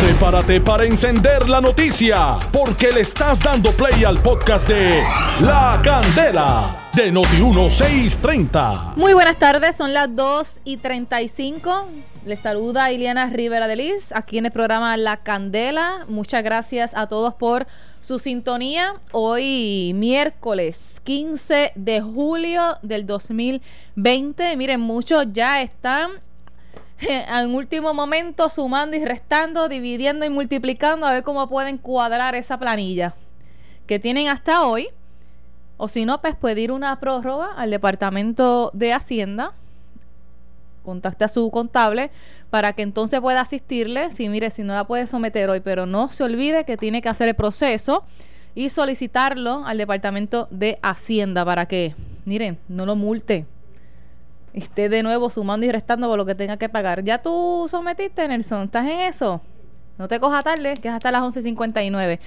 Prepárate para encender la noticia, porque le estás dando play al podcast de La Candela de Noti1630. Muy buenas tardes, son las 2 y 35. Les saluda Iliana Rivera de Liz, aquí en el programa La Candela. Muchas gracias a todos por su sintonía. Hoy miércoles 15 de julio del 2020. Miren, muchos ya están en último momento sumando y restando, dividiendo y multiplicando a ver cómo pueden cuadrar esa planilla que tienen hasta hoy. O si no, pues pedir una prórroga al Departamento de Hacienda. Contacte a su contable para que entonces pueda asistirle. Si mire, si no la puede someter hoy, pero no se olvide que tiene que hacer el proceso y solicitarlo al Departamento de Hacienda para que, miren, no lo multe esté de nuevo sumando y restando por lo que tenga que pagar. ¿Ya tú sometiste, Nelson? ¿Estás en eso? No te coja tarde, que es hasta las 11.59.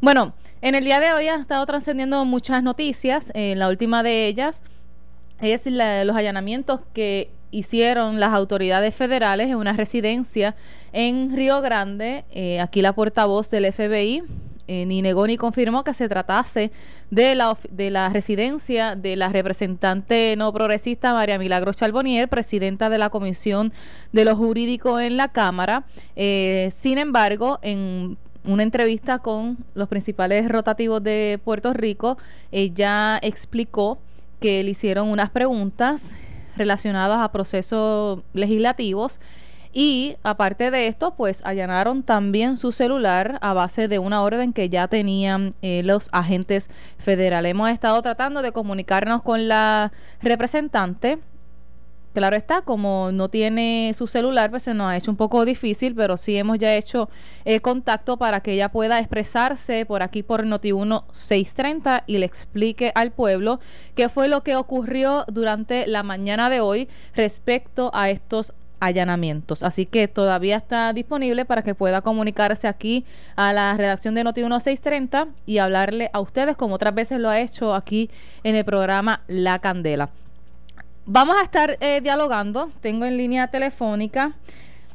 Bueno, en el día de hoy ha estado trascendiendo muchas noticias. Eh, la última de ellas es los allanamientos que hicieron las autoridades federales en una residencia en Río Grande. Eh, aquí la portavoz del FBI, eh, ni negó ni confirmó que se tratase de la, de la residencia de la representante no progresista María Milagro Charbonier, presidenta de la Comisión de lo Jurídico en la Cámara. Eh, sin embargo, en una entrevista con los principales rotativos de Puerto Rico, ella explicó que le hicieron unas preguntas relacionadas a procesos legislativos y aparte de esto, pues allanaron también su celular a base de una orden que ya tenían eh, los agentes federales. Hemos estado tratando de comunicarnos con la representante claro está, como no tiene su celular, pues se nos ha hecho un poco difícil, pero sí hemos ya hecho eh, contacto para que ella pueda expresarse por aquí por Noti1 630 y le explique al pueblo qué fue lo que ocurrió durante la mañana de hoy respecto a estos allanamientos. Así que todavía está disponible para que pueda comunicarse aquí a la redacción de Noti 1630 y hablarle a ustedes como otras veces lo ha hecho aquí en el programa La Candela. Vamos a estar eh, dialogando. Tengo en línea telefónica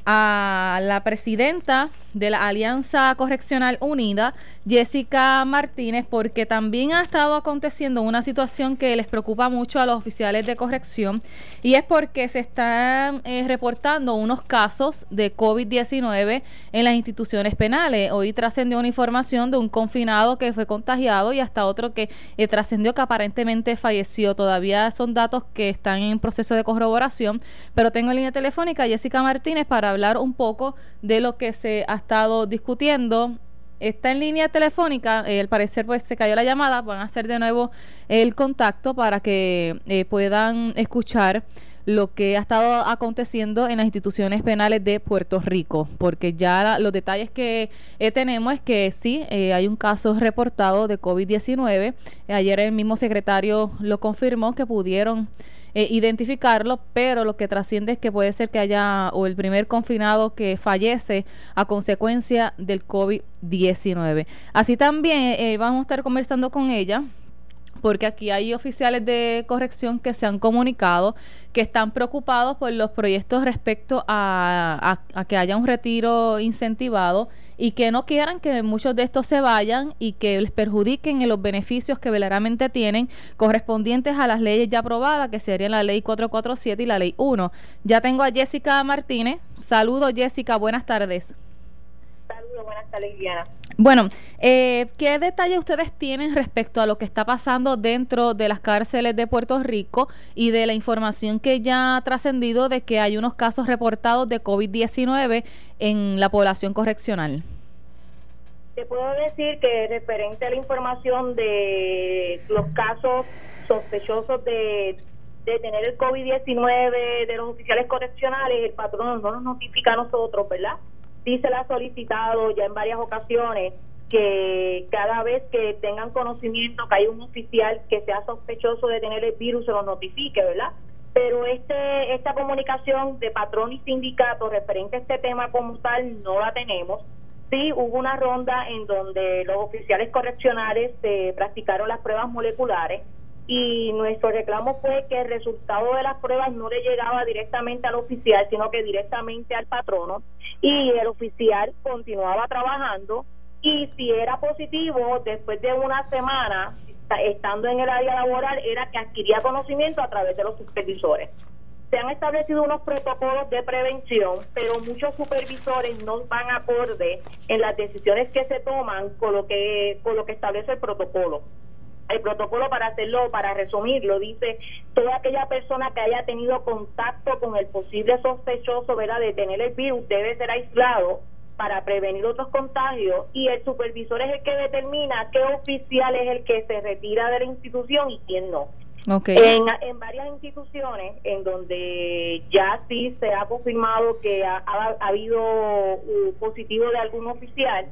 a la presidenta de la Alianza Correccional Unida, Jessica Martínez, porque también ha estado aconteciendo una situación que les preocupa mucho a los oficiales de corrección y es porque se están eh, reportando unos casos de COVID-19 en las instituciones penales. Hoy trascendió una información de un confinado que fue contagiado y hasta otro que eh, trascendió que aparentemente falleció. Todavía son datos que están en proceso de corroboración, pero tengo en línea telefónica a Jessica Martínez para hablar un poco de lo que se ha estado discutiendo. Está en línea telefónica, eh, al parecer pues se cayó la llamada, van a hacer de nuevo el contacto para que eh, puedan escuchar lo que ha estado aconteciendo en las instituciones penales de Puerto Rico, porque ya los detalles que eh, tenemos es que sí, hay un caso reportado de COVID-19. ayer el mismo secretario lo confirmó que pudieron eh, identificarlo, pero lo que trasciende es que puede ser que haya o el primer confinado que fallece a consecuencia del COVID-19. Así también eh, vamos a estar conversando con ella porque aquí hay oficiales de corrección que se han comunicado que están preocupados por los proyectos respecto a, que haya un retiro incentivado y que no quieran que muchos de estos se vayan y que les perjudiquen en los beneficios que verdaderamente tienen correspondientes a las leyes ya aprobadas, que serían la ley 447 y la ley 1. Ya tengo a Jessica Martínez. Saludos Jessica, buenas tardes. Buenas tardes, Diana. Bueno, eh, ¿qué detalles ustedes tienen respecto a lo que está pasando dentro de las cárceles de Puerto Rico y de la información que ya ha trascendido de que hay unos casos reportados de COVID-19 en la población correccional? Te puedo decir que referente a la información de los casos sospechosos de, de tener el COVID-19 de los oficiales correccionales, el patrón no nos notifica a nosotros, ¿verdad? Sí se le ha solicitado ya en varias ocasiones que cada vez que tengan conocimiento que hay un oficial que sea sospechoso de tener el virus se lo notifique, ¿verdad? Pero este esta comunicación de patrón y sindicato referente a este tema como tal no la tenemos. Sí hubo una ronda en donde los oficiales correccionales se practicaron las pruebas moleculares y nuestro reclamo fue que el resultado de las pruebas no le llegaba directamente al oficial, sino que directamente al patrono y el oficial continuaba trabajando y si era positivo después de una semana estando en el área laboral era que adquiría conocimiento a través de los supervisores. Se han establecido unos protocolos de prevención, pero muchos supervisores no van acorde en las decisiones que se toman con lo que con lo que establece el protocolo el protocolo para hacerlo, para resumirlo, dice toda aquella persona que haya tenido contacto con el posible sospechoso ¿verdad? de tener el virus debe ser aislado para prevenir otros contagios y el supervisor es el que determina qué oficial es el que se retira de la institución y quién no. En, en, varias instituciones en donde ya sí se ha confirmado que ha, ha habido un positivo de algún oficial,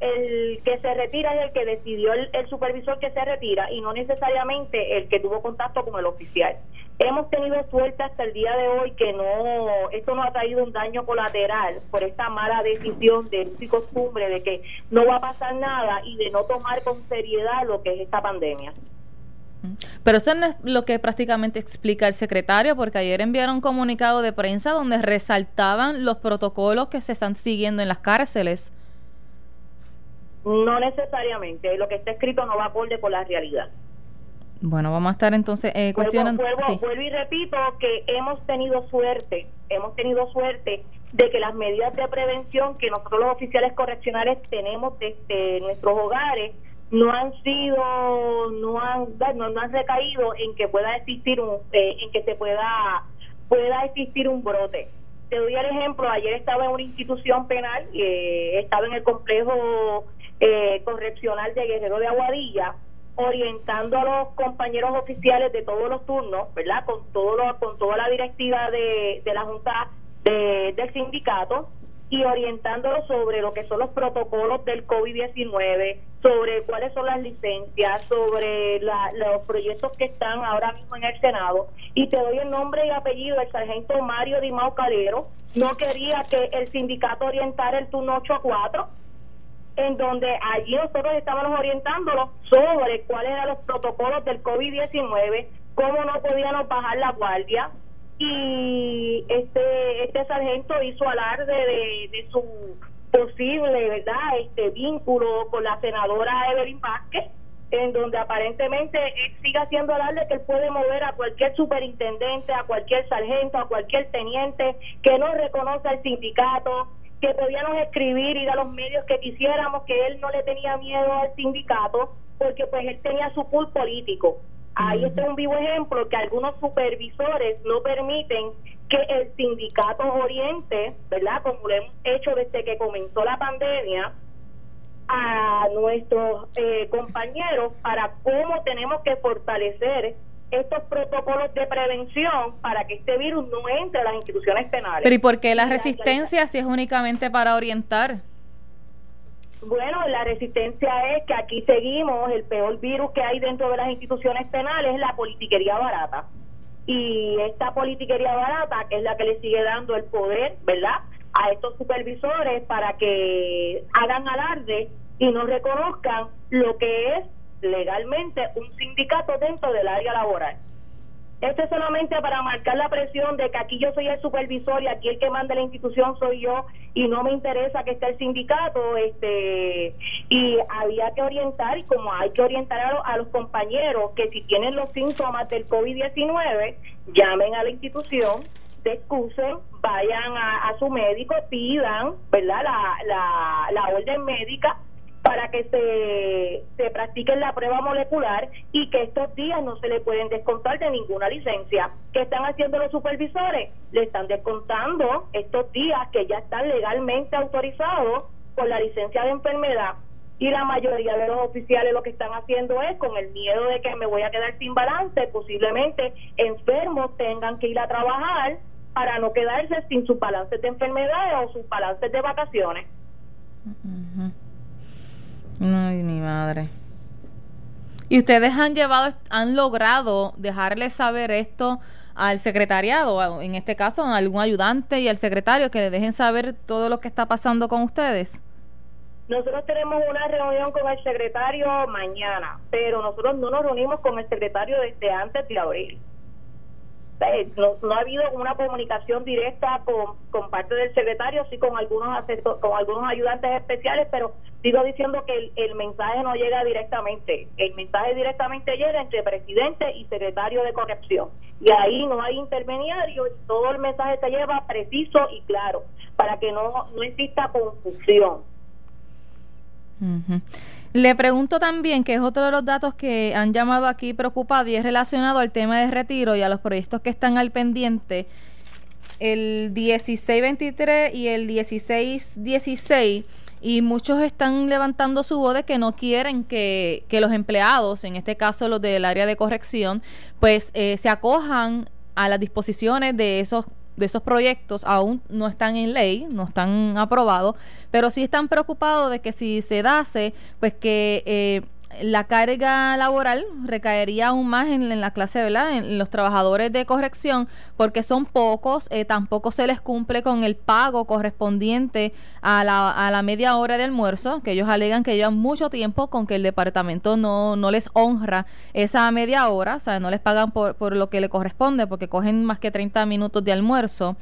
el que se retira es el que decidió el, supervisor que se retira y no necesariamente el que tuvo contacto con el oficial. Hemos tenido suerte hasta el día de hoy que no, esto no ha traído un daño colateral por esta mala decisión de y costumbre de que no va a pasar nada y de no tomar con seriedad lo que es esta pandemia. Pero eso no es lo que prácticamente explica el secretario, porque ayer enviaron un comunicado de prensa donde resaltaban los protocolos que se están siguiendo en las cárceles. No necesariamente, lo que está escrito no va acorde con la realidad. Bueno, vamos a estar entonces eh, cuestionando. Vuelvo, vuelvo, y repito que hemos tenido suerte, hemos tenido suerte de que las medidas de prevención que nosotros los oficiales correccionales tenemos desde nuestros hogares no han sido, no han, no, han recaído en que pueda existir un, eh, en que se pueda, pueda existir un brote. Te doy el ejemplo, ayer estaba en una institución penal, eh, estaba en el complejo eh, correccional de Guerrero de Aguadilla, orientando a los compañeros oficiales de todos los turnos, ¿verdad? Con todo lo, con toda la directiva de, de la Junta del sindicato y orientándolos sobre lo que son los protocolos del COVID-19, sobre cuáles son las licencias, sobre los proyectos que están ahora mismo en el Senado. Y te doy el nombre y apellido del sargento Mario Dimao Calero. No quería que el sindicato orientara el turno 8 a 4 en donde allí nosotros estábamos orientándolos sobre cuáles eran los protocolos del COVID-19, cómo no podíamos bajar la guardia. Y este este sargento hizo alarde de, su posible verdad este vínculo con la senadora Evelyn Vázquez en donde aparentemente él sigue haciendo alarde que él puede mover a cualquier superintendente, a cualquier sargento, a cualquier teniente que no reconoce al sindicato, que podíamos escribir y a los medios que quisiéramos, que él no le tenía miedo al sindicato, porque pues él tenía su pool político. Ahí está un vivo ejemplo que algunos supervisores no permiten que el sindicato oriente, ¿verdad? Como lo hemos hecho desde que comenzó la pandemia, a nuestros eh, compañeros para cómo tenemos que fortalecer estos protocolos de prevención para que este virus no entre a las instituciones penales. Pero ¿y por qué la resistencia si es únicamente para orientar? Bueno, la resistencia es que aquí seguimos, el peor virus que hay dentro de las instituciones penales es la politiquería barata. Y esta politiquería barata, que es la que le sigue dando el poder, ¿verdad? A estos supervisores para que hagan alarde y no reconozcan lo que es legalmente un sindicato dentro del área laboral. Esto es solamente para marcar la presión de que aquí yo soy el supervisor y aquí el que manda la institución soy yo y no me interesa que esté el sindicato este y había que orientar y como hay que orientar a, los compañeros que si tienen los síntomas del COVID-19 llamen a la institución se excusen, vayan a, a, su médico, pidan, ¿verdad? La, la, la orden médica para que se, se practique la prueba molecular y que estos días no se le pueden descontar de ninguna licencia. ¿Qué están haciendo los supervisores? Le están descontando estos días que ya están legalmente autorizados por la licencia de enfermedad. Y la mayoría de los oficiales lo que están haciendo es, con el miedo de que me voy a quedar sin balance, posiblemente enfermos tengan que ir a trabajar para no quedarse sin sus balances de enfermedad o sus balances de vacaciones. Ay, mi madre. ¿Y ustedes han llevado, han logrado dejarle saber esto al secretariado, en este caso a algún ayudante y al secretario, que le dejen saber todo lo que está pasando con ustedes? nosotros tenemos una reunión con el secretario mañana, pero nosotros no nos reunimos con el secretario desde antes de abril. No, no, ha habido una comunicación directa con, parte del secretario, sí con algunos con algunos ayudantes especiales, pero sigo diciendo que el, mensaje no llega directamente. El mensaje directamente llega entre presidente y secretario de corrección. Y ahí no hay intermediario, todo el mensaje se lleva preciso y claro, para que no, no exista confusión. Le pregunto también, que es otro de los datos que han llamado aquí preocupado y es relacionado al tema de retiro y a los proyectos que están al pendiente. El 1623 y el 1616 y muchos están levantando su voz de que no quieren que, que los empleados, en este caso los del área de corrección, pues eh, se acojan a las disposiciones de esos de esos proyectos aún no están en ley, no están aprobados, pero sí están preocupados de que si se dase, pues que eh, la carga laboral recaería aún más en, la clase, ¿verdad? En los trabajadores de corrección, porque son pocos, eh, tampoco se les cumple con el pago correspondiente a la, a la media hora de almuerzo, que ellos alegan que llevan mucho tiempo con que el departamento no, no les honra esa media hora, o sea, no les pagan por, por lo que le corresponde, porque cogen más que 30 minutos de almuerzo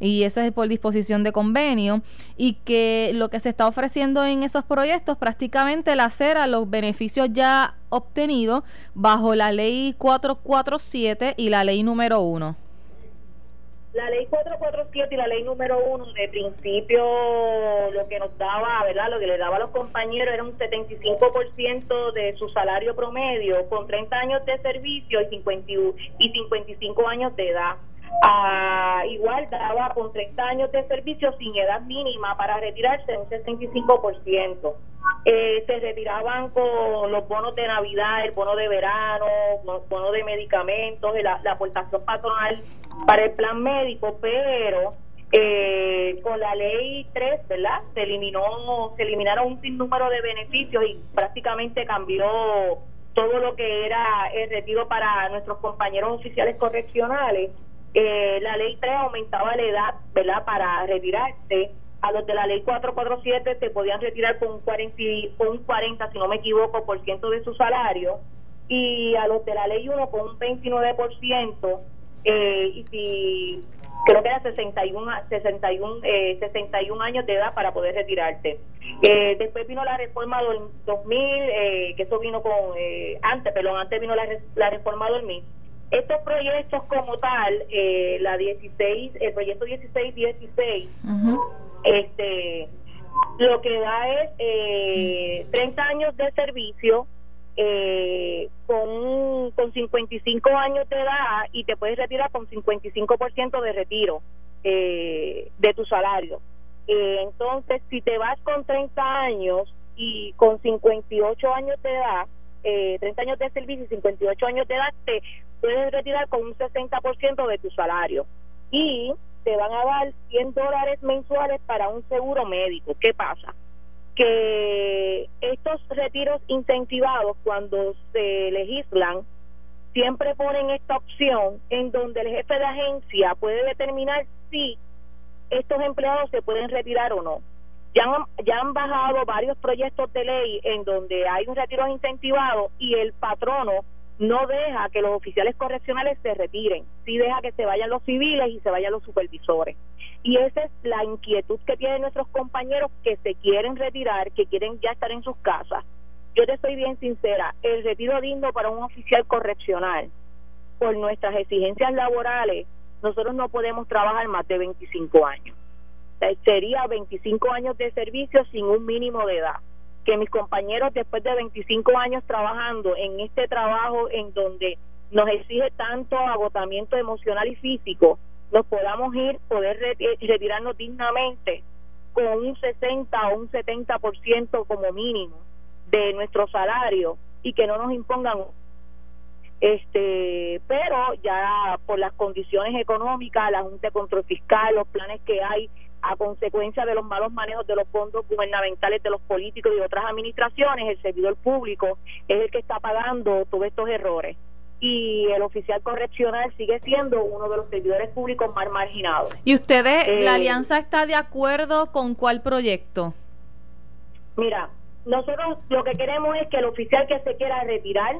y eso es por disposición de convenio y que lo que se está ofreciendo en esos proyectos prácticamente el hacer a los beneficios ya obtenidos bajo la ley 447 y la ley número 1. La ley 447 y la ley número 1 de principio lo que nos daba, ¿verdad? Lo que le daba a los compañeros era un 75% de su salario promedio con 30 años de servicio y, 50, y 55 años de edad igual daba con 30 años de servicio sin edad mínima para retirarse un 65%. Eh, se retiraban con los bonos de Navidad, el bono de verano, los bonos de medicamentos, la, aportación patronal para el plan médico, pero eh, con la ley 3, ¿verdad? Se eliminó, se eliminaron un sinnúmero de beneficios y prácticamente cambió todo lo que era el retiro para nuestros compañeros oficiales correccionales eh, la ley 3 aumentaba la edad, ¿verdad?, para retirarse. A los de la ley 447 se podían retirar con un 40, con un 40 si no me equivoco, por ciento de su salario. Y a los de la ley 1 con un 29%. Eh, y si creo que era 61, 61, eh, 61 años de edad para poder retirarte. Eh, después vino la reforma del 2000, eh, que eso vino con, eh, antes, perdón, antes vino la, la reforma 2000 estos proyectos como tal, eh, la 16, el proyecto 1616, este, lo que da es eh, 30 años de servicio eh, con, con 55 años de edad y te puedes retirar con 55% de retiro eh, de tu salario. Eh, entonces, si te vas con 30 años y con 58 años de edad, eh, 30 años de servicio y 58 años de edad, te puedes retirar con un 60% de tu salario. Y te van a dar 100 dólares mensuales para un seguro médico. ¿Qué pasa? Que estos retiros incentivados, cuando se legislan, siempre ponen esta opción en donde el jefe de agencia puede determinar si estos empleados se pueden retirar o no. Ya han, ya han bajado varios proyectos de ley en donde hay un retiro incentivado y el patrono no deja que los oficiales correccionales se retiren, sí deja que se vayan los civiles y se vayan los supervisores. Y esa es la inquietud que tienen nuestros compañeros que se quieren retirar, que quieren ya estar en sus casas. Yo te soy bien sincera, el retiro digno para un oficial correccional, por nuestras exigencias laborales, nosotros no podemos trabajar más de 25 años sería 25 años de servicio sin un mínimo de edad. Que mis compañeros después de 25 años trabajando en este trabajo en donde nos exige tanto agotamiento emocional y físico, nos podamos ir, poder retirarnos dignamente con un 60 o un 70% como mínimo de nuestro salario y que no nos impongan este pero ya por las condiciones económicas la Junta de Control Fiscal los planes que hay a consecuencia de los malos manejos de los fondos gubernamentales de los políticos y de otras administraciones, el servidor público es el que está pagando todos estos errores. Y el oficial correccional sigue siendo uno de los servidores públicos más marginados. ¿Y ustedes, la eh, alianza está de acuerdo con cuál proyecto? Mira, nosotros lo que queremos es que el oficial que se quiera retirar,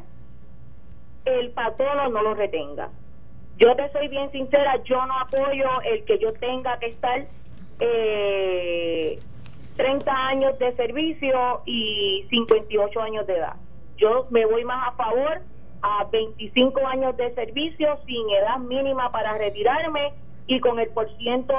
el patrono no lo retenga. Yo te soy bien sincera, yo no apoyo el que yo tenga que estar eh, 30 años de servicio y 58 años de edad. Yo me voy más a favor a 25 años de servicio sin edad mínima para retirarme y con el porciento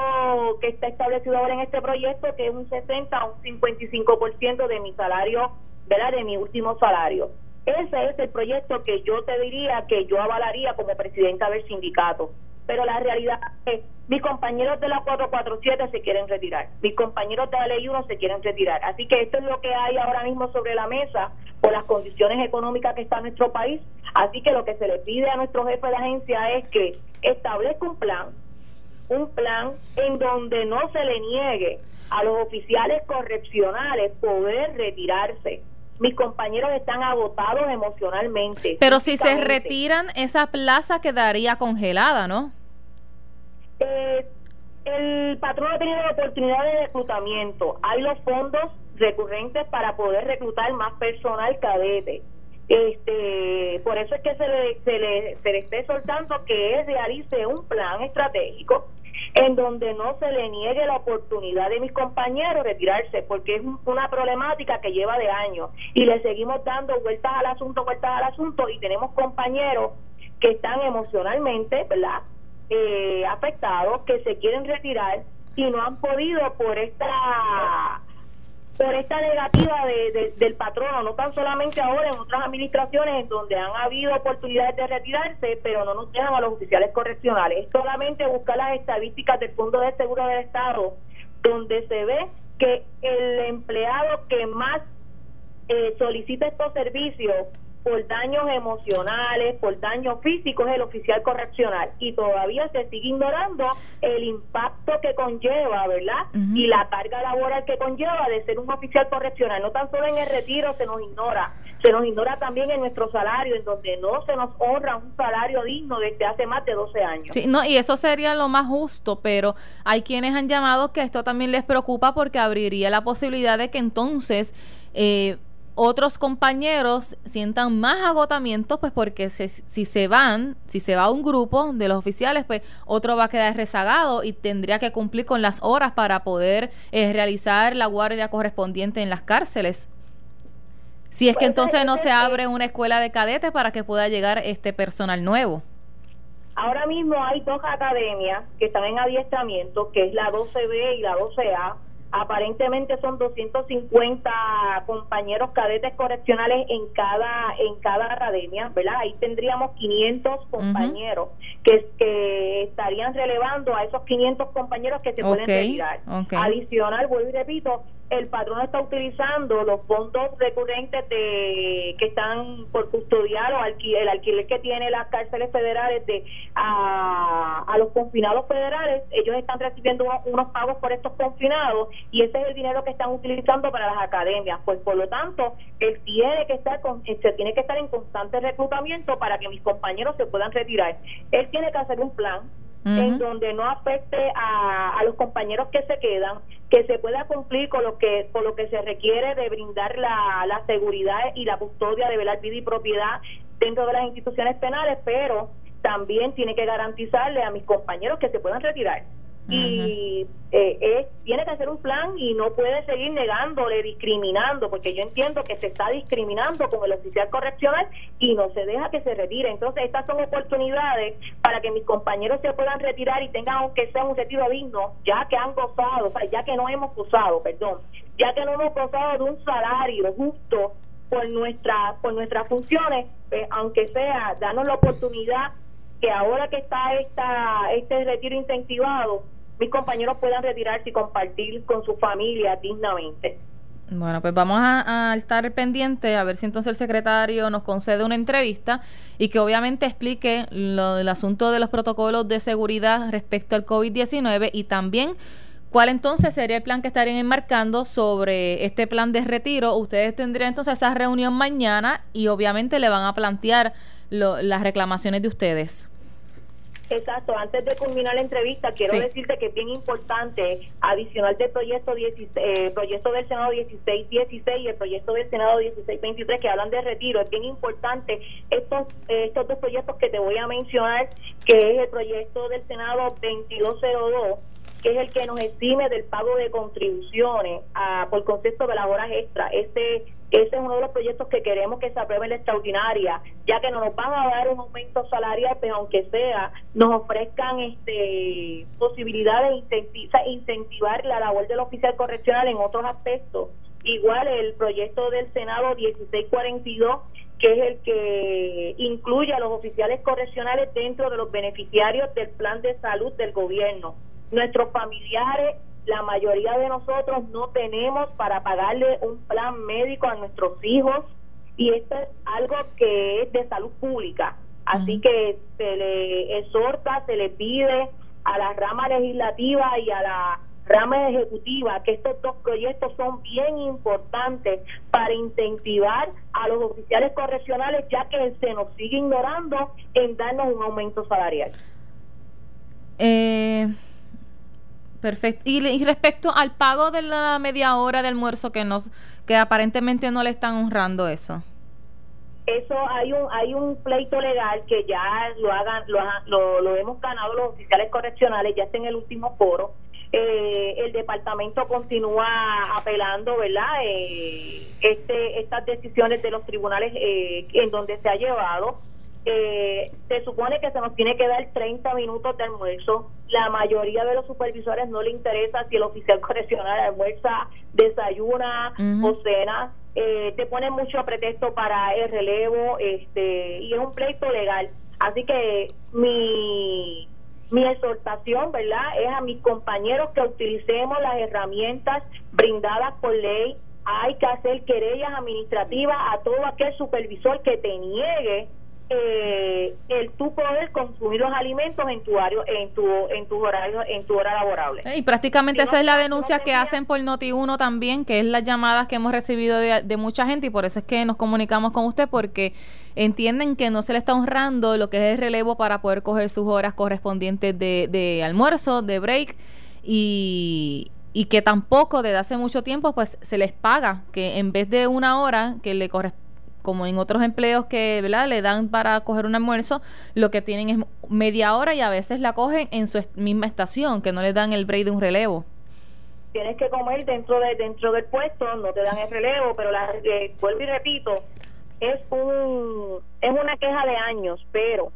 que está establecido ahora en este proyecto, que es un 60 o un 55% de mi salario, ¿verdad? De mi último salario. Ese es el proyecto que yo te diría que yo avalaría como presidenta del sindicato. Pero la realidad es, mis compañeros de la 447 se quieren retirar, mis compañeros de la ley 1 se quieren retirar. Así que esto es lo que hay ahora mismo sobre la mesa por las condiciones económicas que está nuestro país. Así que lo que se le pide a nuestro jefe de agencia es que establezca un plan, un plan en donde no se le niegue a los oficiales correccionales poder retirarse. Mis compañeros están agotados emocionalmente. Pero si se retiran, esa plaza quedaría congelada, ¿no? Eh, el patrón ha tenido la oportunidad de reclutamiento. Hay los fondos recurrentes para poder reclutar más personal cadete. Este, por eso es que se le, se le, se le esté soltando que él realice un plan estratégico en donde no se le niegue la oportunidad de mis compañeros retirarse, porque es una problemática que lleva de años y le seguimos dando vueltas al asunto, vueltas al asunto y tenemos compañeros que están emocionalmente, ¿verdad? Eh, afectados, que se quieren retirar y no han podido por esta por esta negativa de, del patrono, no tan solamente ahora en otras administraciones en donde han habido oportunidades de retirarse, pero no nos dejan a los oficiales correccionales. Es solamente buscar las estadísticas del Fondo de Seguro del Estado, donde se ve que el empleado que más eh, solicita estos servicios por daños emocionales, por daños físicos, el oficial correccional. Y todavía se sigue ignorando el impacto que conlleva, ¿verdad? Y la carga laboral que conlleva de ser un oficial correccional. No tan solo en el retiro se nos ignora, se nos ignora también en nuestro salario, en donde no se nos honra un salario digno desde hace más de 12 años. Sí, no, y eso sería lo más justo, pero hay quienes han llamado que esto también les preocupa porque abriría la posibilidad de que entonces... Eh, otros compañeros sientan más agotamiento, pues porque si se van, si se va un grupo de los oficiales, pues otro va a quedar rezagado y tendría que cumplir con las horas para poder eh, realizar la guardia correspondiente en las cárceles. Si es que entonces no se abre una escuela de cadetes para que pueda llegar este personal nuevo. Ahora mismo hay dos academias que están en adiestramiento, que es la 12B y la 12A aparentemente son 250 compañeros cadetes correccionales en cada en cada academia, ¿verdad? Ahí tendríamos 500 compañeros que, que estarían relevando a esos 500 compañeros que se pueden retirar. Adicional, vuelvo y repito, el patrón está utilizando los fondos recurrentes de que están por custodiar o el alquiler que tiene las cárceles federales de a, los confinados federales ellos están recibiendo unos, pagos por estos confinados y ese es el dinero que están utilizando para las academias. Pues por lo tanto él tiene que estar con, se tiene que estar en constante reclutamiento para que mis compañeros se puedan retirar. Él tiene que hacer un plan en donde no afecte a, a, los compañeros que se quedan, que se pueda cumplir con lo que con lo que se requiere de brindar la, la seguridad y la custodia de velar vida y propiedad dentro de las instituciones penales, pero también tiene que garantizarle a mis compañeros que se puedan retirar y eh, tiene que hacer un plan y no puede seguir negándole, discriminando, porque yo entiendo que se está discriminando con el oficial correccional y no se deja que se retire. Entonces, estas son oportunidades para que mis compañeros se puedan retirar y tengan, aunque sea un retiro digno, ya que han gozado, o sea, ya que no hemos gozado, perdón, ya que no hemos gozado de un salario justo por nuestra por nuestras funciones, pues, aunque sea, darnos la oportunidad que ahora que está esta este retiro incentivado, mis compañeros puedan retirarse y compartir con su familia dignamente. Bueno, pues vamos a, estar pendiente a ver si entonces el secretario nos concede una entrevista y que obviamente explique lo del asunto de los protocolos de seguridad respecto al COVID-19 y también cuál entonces sería el plan que estarían enmarcando sobre este plan de retiro. Ustedes tendrían entonces esa reunión mañana y obviamente le van a plantear las reclamaciones de ustedes. Exacto, antes de culminar la entrevista, quiero decirte que es bien importante, adicional del proyecto, 16, eh, proyecto del Senado 1616 y el proyecto del Senado 1623 que hablan de retiro, es bien importante estos, estos dos proyectos que te voy a mencionar, que es el proyecto del Senado 2202 que es el que nos exime del pago de contribuciones a, por concepto de las horas extra. Este ese es uno de los proyectos que queremos que se apruebe en la extraordinaria, ya que no nos van a dar un aumento salarial, pero aunque sea, nos ofrezcan este posibilidades de incentivar la labor del oficial correccional en otros aspectos. Igual el proyecto del Senado 1642, que es el que incluye a los oficiales correccionales dentro de los beneficiarios del plan de salud del gobierno. Nuestros familiares la mayoría de nosotros no tenemos para pagarle un plan médico a nuestros hijos y esto es algo que es de salud pública. Así que se le exhorta, se le pide a la rama legislativa y a la rama ejecutiva que estos dos proyectos son bien importantes para incentivar a los oficiales correccionales ya que se nos sigue ignorando en darnos un aumento salarial. Eh, Perfecto. Y, respecto al pago de la media hora de almuerzo que nos que aparentemente no le están honrando eso. Eso hay un hay un pleito legal que ya lo hagan lo, lo, hemos ganado los oficiales correccionales ya está en el último foro. Eh, el departamento continúa apelando, ¿verdad? Eh, este estas decisiones de los tribunales eh, en donde se ha llevado eh, se supone que se nos tiene que dar 30 minutos de almuerzo. La mayoría de los supervisores no le interesa si el oficial correccional almuerza, desayuna o cena. Eh, te ponen mucho pretexto para el relevo este y es un pleito legal. Así que mi, mi exhortación, ¿verdad?, es a mis compañeros que utilicemos las herramientas brindadas por ley. Hay que hacer querellas administrativas a todo aquel supervisor que te niegue eh, el tú poder consumir los alimentos en tu horario, en tu en tu horario, en tu hora laborable. Y prácticamente esa es la denuncia que hacen por Noti1 también, que es las llamadas que hemos recibido de, mucha gente y por eso es que nos comunicamos con usted porque entienden que no se le está honrando lo que es el relevo para poder coger sus horas correspondientes de, de almuerzo, de break y, y que tampoco desde hace mucho tiempo pues se les paga que en vez de una hora que le corresponde como en otros empleos que ¿verdad? le dan para coger un almuerzo, lo que tienen es media hora y a veces la cogen en su misma estación, que no le dan el break de un relevo. Tienes que comer dentro de dentro del puesto, no te dan el relevo, pero la, eh, vuelvo y repito, es un es una queja de años, pero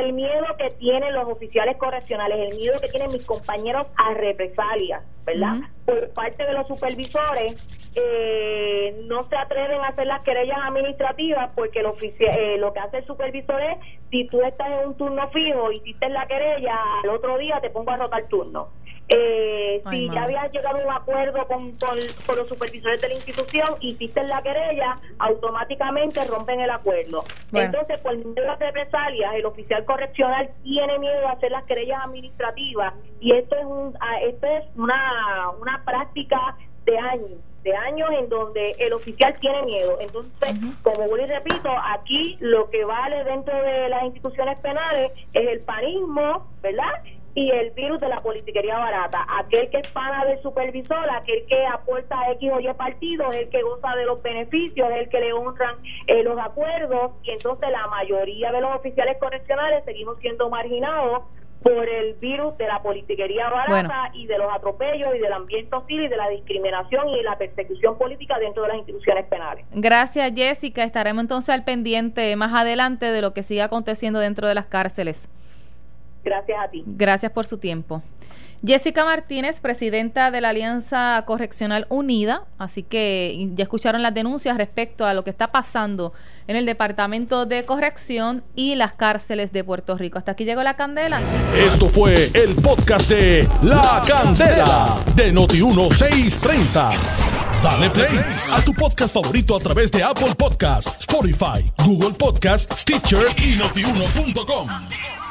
el miedo que tienen los oficiales correccionales, el miedo que tienen mis compañeros a represalias, ¿verdad? Por parte de los supervisores, eh, no se atreven a hacer las querellas administrativas porque el eh, lo que hace el supervisor es, si tú estás en un turno fijo y hiciste la querella, al otro día te pongo a rotar turno. Eh, si ya habías llegado a un acuerdo con, con, los supervisores de la institución, hiciste la querella, automáticamente rompen el acuerdo. Entonces, por medio de las represalias, el oficial correccional tiene miedo a hacer las querellas administrativas y esto es, un, ah, esto es una, una práctica de años de años en donde el oficial tiene miedo. Entonces, como vuelvo y repito, aquí lo que vale dentro de las instituciones penales es el panismo, ¿verdad? Y el virus de la politiquería barata. Aquel que es pana del supervisor, aquel que aporta a X o Y partidos, el que goza de los beneficios, el que le honran eh, los acuerdos, y entonces la mayoría de los oficiales correccionales seguimos siendo marginados por el virus de la politiquería barata y de los atropellos y del ambiente hostil y de la discriminación y de la persecución política dentro de las instituciones penales. Gracias Jessica, estaremos entonces al pendiente más adelante de lo que siga aconteciendo dentro de las cárceles. Gracias a ti. Gracias por su tiempo. Jessica Martínez, presidenta de la Alianza Correccional Unida, así que ya escucharon las denuncias respecto a lo que está pasando en el Departamento de Corrección y las cárceles de Puerto Rico. Hasta aquí llegó la candela. Esto fue el podcast de La Candela de Noti1630. Dale play a tu podcast favorito a través de Apple Podcasts, Spotify, Google Podcasts, Stitcher y notiuno.com.